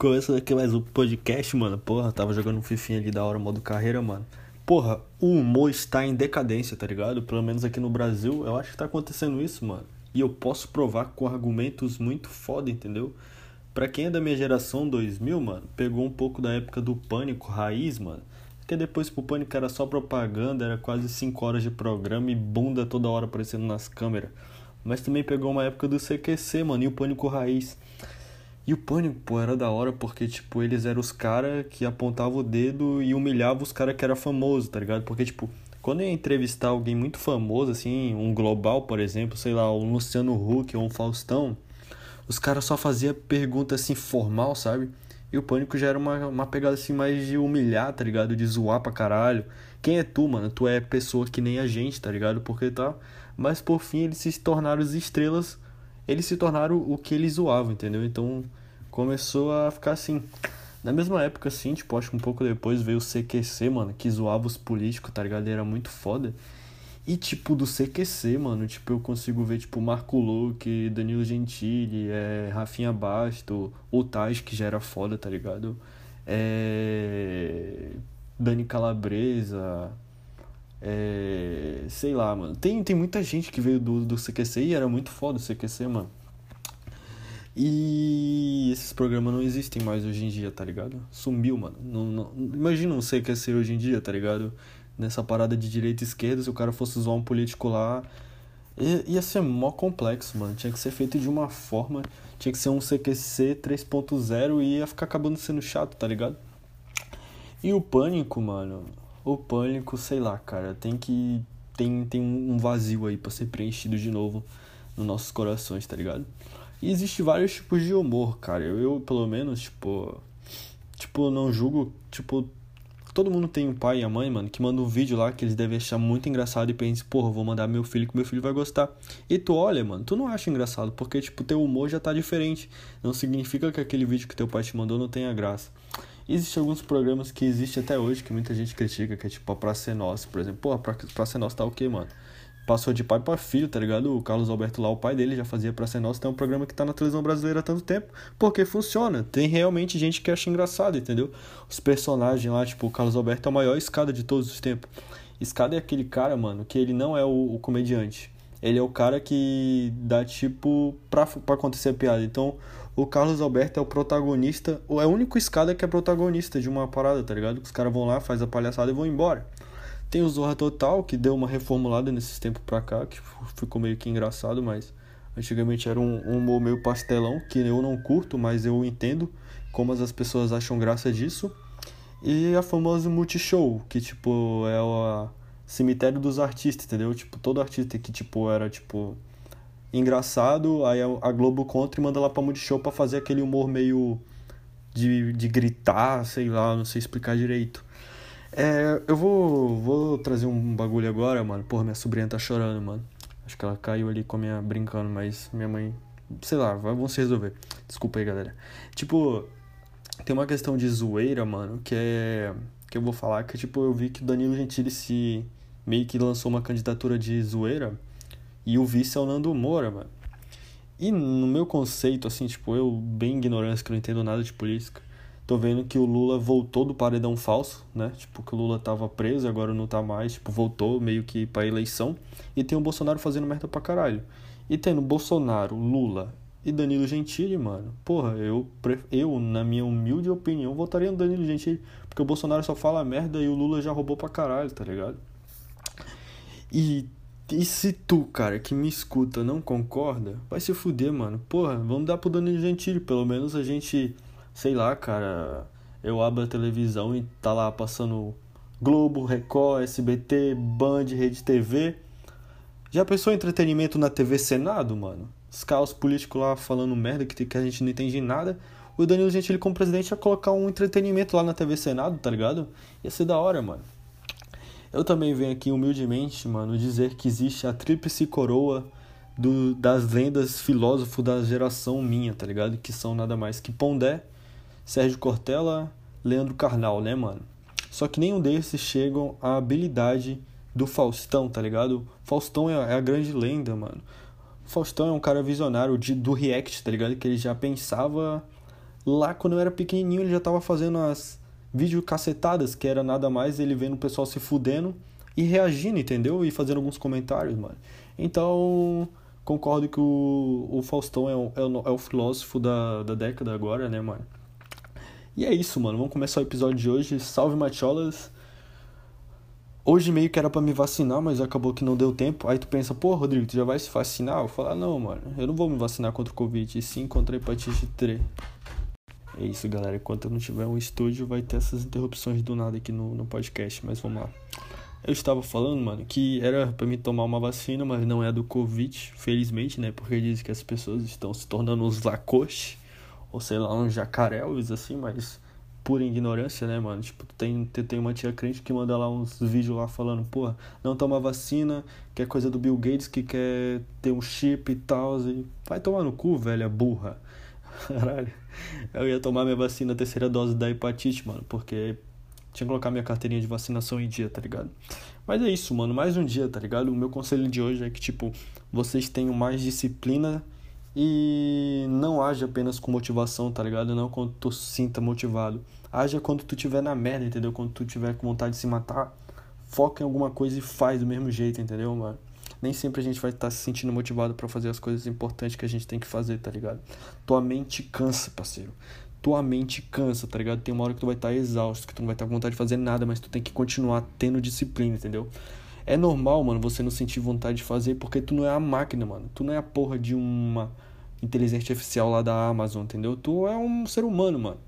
Começando aqui mais um podcast, mano. Porra, tava jogando um fifinha ali da hora, modo carreira, mano. Porra, o humor está em decadência, tá ligado? Pelo menos aqui no Brasil, eu acho que tá acontecendo isso, mano. E eu posso provar com argumentos muito foda, entendeu? Pra quem é da minha geração 2000, mano, pegou um pouco da época do Pânico raiz, mano. Porque depois pro Pânico era só propaganda, era quase 5 horas de programa e bunda toda hora aparecendo nas câmeras. Mas também pegou uma época do CQC, mano, e o Pânico raiz. E o Pânico, pô, era da hora porque, tipo, eles eram os caras que apontavam o dedo e humilhavam os caras que era famoso, tá ligado? Porque, tipo, quando eu ia entrevistar alguém muito famoso, assim, um global, por exemplo, sei lá, um Luciano Huck ou um Faustão, os caras só faziam pergunta assim formal, sabe? E o Pânico já era uma, uma pegada assim mais de humilhar, tá ligado? De zoar pra caralho. Quem é tu, mano? Tu é pessoa que nem a gente, tá ligado? Porque tá. Mas por fim eles se tornaram as estrelas eles se tornaram o que eles zoavam, entendeu? Então começou a ficar assim. Na mesma época, assim, tipo, acho que um pouco depois veio o CQC, mano, que zoava os políticos, tá ligado? era muito foda. E, tipo, do CQC, mano, tipo, eu consigo ver, tipo, Marco Luque, Danilo Gentili, é, Rafinha Basto, o Taj, que já era foda, tá ligado? É... Dani Calabresa, é, sei lá, mano. Tem, tem muita gente que veio do, do CQC e era muito foda o CQC, mano. E esses programas não existem mais hoje em dia, tá ligado? Sumiu, mano. Não, não... Imagina um CQC hoje em dia, tá ligado? Nessa parada de direita e esquerda, se o cara fosse usar um político lá, ia ser mó complexo, mano. Tinha que ser feito de uma forma. Tinha que ser um CQC 3.0 e ia ficar acabando sendo chato, tá ligado? E o pânico, mano o pânico, sei lá, cara, tem que. Tem, tem um vazio aí para ser preenchido de novo nos nossos corações, tá ligado? E existe vários tipos de humor, cara. Eu, eu pelo menos, tipo. Tipo, não julgo. Tipo, todo mundo tem um pai e a mãe, mano, que manda um vídeo lá que eles devem achar muito engraçado e pensa, porra, vou mandar meu filho que meu filho vai gostar. E tu olha, mano, tu não acha engraçado, porque, tipo, teu humor já tá diferente. Não significa que aquele vídeo que teu pai te mandou não tenha graça. Existem alguns programas que existem até hoje que muita gente critica, que é tipo a Praça é Nossa, por exemplo. Pô, a Praça é Nossa tá o quê, mano? Passou de pai para filho, tá ligado? O Carlos Alberto lá, o pai dele, já fazia Praça é Nossa. Tem um programa que tá na televisão brasileira há tanto tempo. Porque funciona. Tem realmente gente que acha engraçado, entendeu? Os personagens lá, tipo, o Carlos Alberto é a maior escada de todos os tempos. Escada é aquele cara, mano, que ele não é o, o comediante. Ele é o cara que dá, tipo, pra, pra acontecer a piada. Então, o Carlos Alberto é o protagonista, ou é o único escada que é protagonista de uma parada, tá ligado? Os caras vão lá, faz a palhaçada e vão embora. Tem o Zorra Total, que deu uma reformulada nesses tempos pra cá, que ficou meio que engraçado, mas antigamente era um, um humor meio pastelão, que eu não curto, mas eu entendo como as pessoas acham graça disso. E a famosa Multishow, que tipo é o cemitério dos artistas, entendeu? Tipo, todo artista que tipo era tipo engraçado, aí a Globo contra e manda lá pra Multishow pra fazer aquele humor meio de, de gritar, sei lá, não sei explicar direito. É, eu vou, vou trazer um bagulho agora, mano. Porra, minha sobrinha tá chorando, mano. Acho que ela caiu ali com a minha brincando, mas minha mãe. Sei lá, vão se resolver. Desculpa aí, galera. Tipo, tem uma questão de zoeira, mano, que é. Que eu vou falar que, tipo, eu vi que o Danilo Gentili se. Meio que lançou uma candidatura de zoeira e o vice é o Nando Moura, mano. E no meu conceito, assim, tipo, eu, bem ignorância, que não entendo nada de política, tô vendo que o Lula voltou do paredão falso, né? Tipo, que o Lula tava preso, agora não tá mais, tipo, voltou meio que pra eleição. E tem o Bolsonaro fazendo merda pra caralho. E tendo Bolsonaro, Lula e Danilo Gentili, mano. Porra, eu, eu, na minha humilde opinião, votaria no Danilo Gentili. Porque o Bolsonaro só fala merda e o Lula já roubou pra caralho, tá ligado? E e se tu, cara, que me escuta, não concorda, vai se fuder, mano. Porra, vamos dar pro Danilo Gentili. Pelo menos a gente, sei lá, cara. Eu abro a televisão e tá lá passando Globo, Record, SBT, Band, Rede TV. Já pensou em entretenimento na TV Senado, mano? Os caos políticos lá falando merda que a gente não entende nada. O Danilo Gentili, como presidente, ia colocar um entretenimento lá na TV Senado, tá ligado? Ia ser da hora, mano. Eu também venho aqui humildemente, mano, dizer que existe a tríplice coroa do, das lendas filósofos da geração minha, tá ligado? Que são nada mais que Pondé, Sérgio Cortella, Leandro Carnal, né, mano? Só que nenhum desses chegam à habilidade do Faustão, tá ligado? Faustão é, é a grande lenda, mano. Faustão é um cara visionário de, do React, tá ligado? Que ele já pensava Lá quando eu era pequenininho ele já tava fazendo as vídeo cacetadas, que era nada mais ele vendo o pessoal se fudendo e reagindo, entendeu? E fazendo alguns comentários, mano. Então, concordo que o, o Faustão é o, é o, é o filósofo da, da década agora, né, mano? E é isso, mano. Vamos começar o episódio de hoje. Salve, macholas! Hoje meio que era para me vacinar, mas acabou que não deu tempo. Aí tu pensa, pô, Rodrigo, tu já vai se vacinar? Eu falo, ah, não, mano, eu não vou me vacinar contra o Covid, e sim contra a hepatite 3. É isso, galera. Enquanto eu não tiver um estúdio, vai ter essas interrupções do nada aqui no, no podcast, mas vamos lá. Eu estava falando, mano, que era para me tomar uma vacina, mas não é do Covid, felizmente, né? Porque diz que as pessoas estão se tornando uns lacoste, ou sei lá, uns jacaréus, assim, mas pura ignorância, né, mano? Tipo, tem, tem uma tia crente que manda lá uns vídeos lá falando, porra, não toma vacina, que é coisa do Bill Gates que quer ter um chip e tal, e vai tomar no cu, velha burra. Caralho. Eu ia tomar minha vacina, terceira dose da hepatite, mano, porque tinha que colocar minha carteirinha de vacinação em dia, tá ligado? Mas é isso, mano, mais um dia, tá ligado? O meu conselho de hoje é que, tipo, vocês tenham mais disciplina e não age apenas com motivação, tá ligado? Não quando tu sinta motivado. Haja quando tu tiver na merda, entendeu? Quando tu tiver com vontade de se matar, foca em alguma coisa e faz do mesmo jeito, entendeu, mano? Nem sempre a gente vai estar tá se sentindo motivado para fazer as coisas importantes que a gente tem que fazer, tá ligado? Tua mente cansa, parceiro. Tua mente cansa, tá ligado? Tem uma hora que tu vai estar tá exausto, que tu não vai estar tá com vontade de fazer nada, mas tu tem que continuar tendo disciplina, entendeu? É normal, mano, você não sentir vontade de fazer porque tu não é a máquina, mano. Tu não é a porra de uma inteligência artificial lá da Amazon, entendeu? Tu é um ser humano, mano.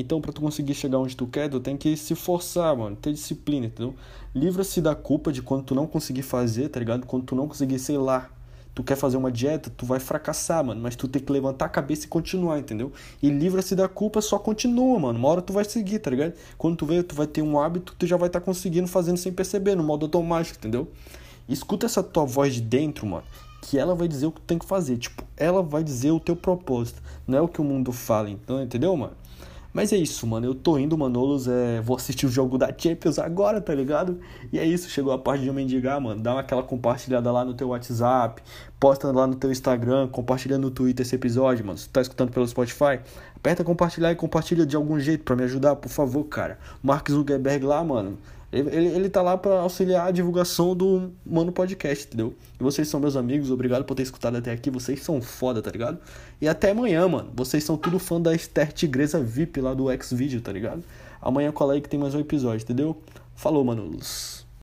Então, para tu conseguir chegar onde tu quer, tu tem que se forçar, mano, ter disciplina, entendeu? Livra-se da culpa de quando tu não conseguir fazer, tá ligado? Quando tu não conseguir, sei lá, tu quer fazer uma dieta, tu vai fracassar, mano, mas tu tem que levantar a cabeça e continuar, entendeu? E livra-se da culpa, só continua, mano. Uma hora tu vai seguir, tá ligado? Quando tu vê, tu vai ter um hábito, tu já vai estar tá conseguindo fazendo sem perceber, no modo automático, entendeu? Escuta essa tua voz de dentro, mano, que ela vai dizer o que tu tem que fazer, tipo, ela vai dizer o teu propósito, não é o que o mundo fala, então, entendeu, mano? Mas é isso, mano. Eu tô indo, Manolos. É... Vou assistir o jogo da Champions agora, tá ligado? E é isso. Chegou a parte de eu mendigar, mano. Dá aquela compartilhada lá no teu WhatsApp. Posta lá no teu Instagram. Compartilha no Twitter esse episódio, mano. Se tá escutando pelo Spotify, aperta compartilhar e compartilha de algum jeito para me ajudar, por favor, cara. Mark Zuckerberg lá, mano. Ele, ele, ele tá lá para auxiliar a divulgação do Mano Podcast, entendeu? E vocês são meus amigos, obrigado por ter escutado até aqui. Vocês são foda, tá ligado? E até amanhã, mano. Vocês são tudo fã da Esther Tigresa VIP lá do X-Video, tá ligado? Amanhã cola aí que tem mais um episódio, entendeu? Falou, manos.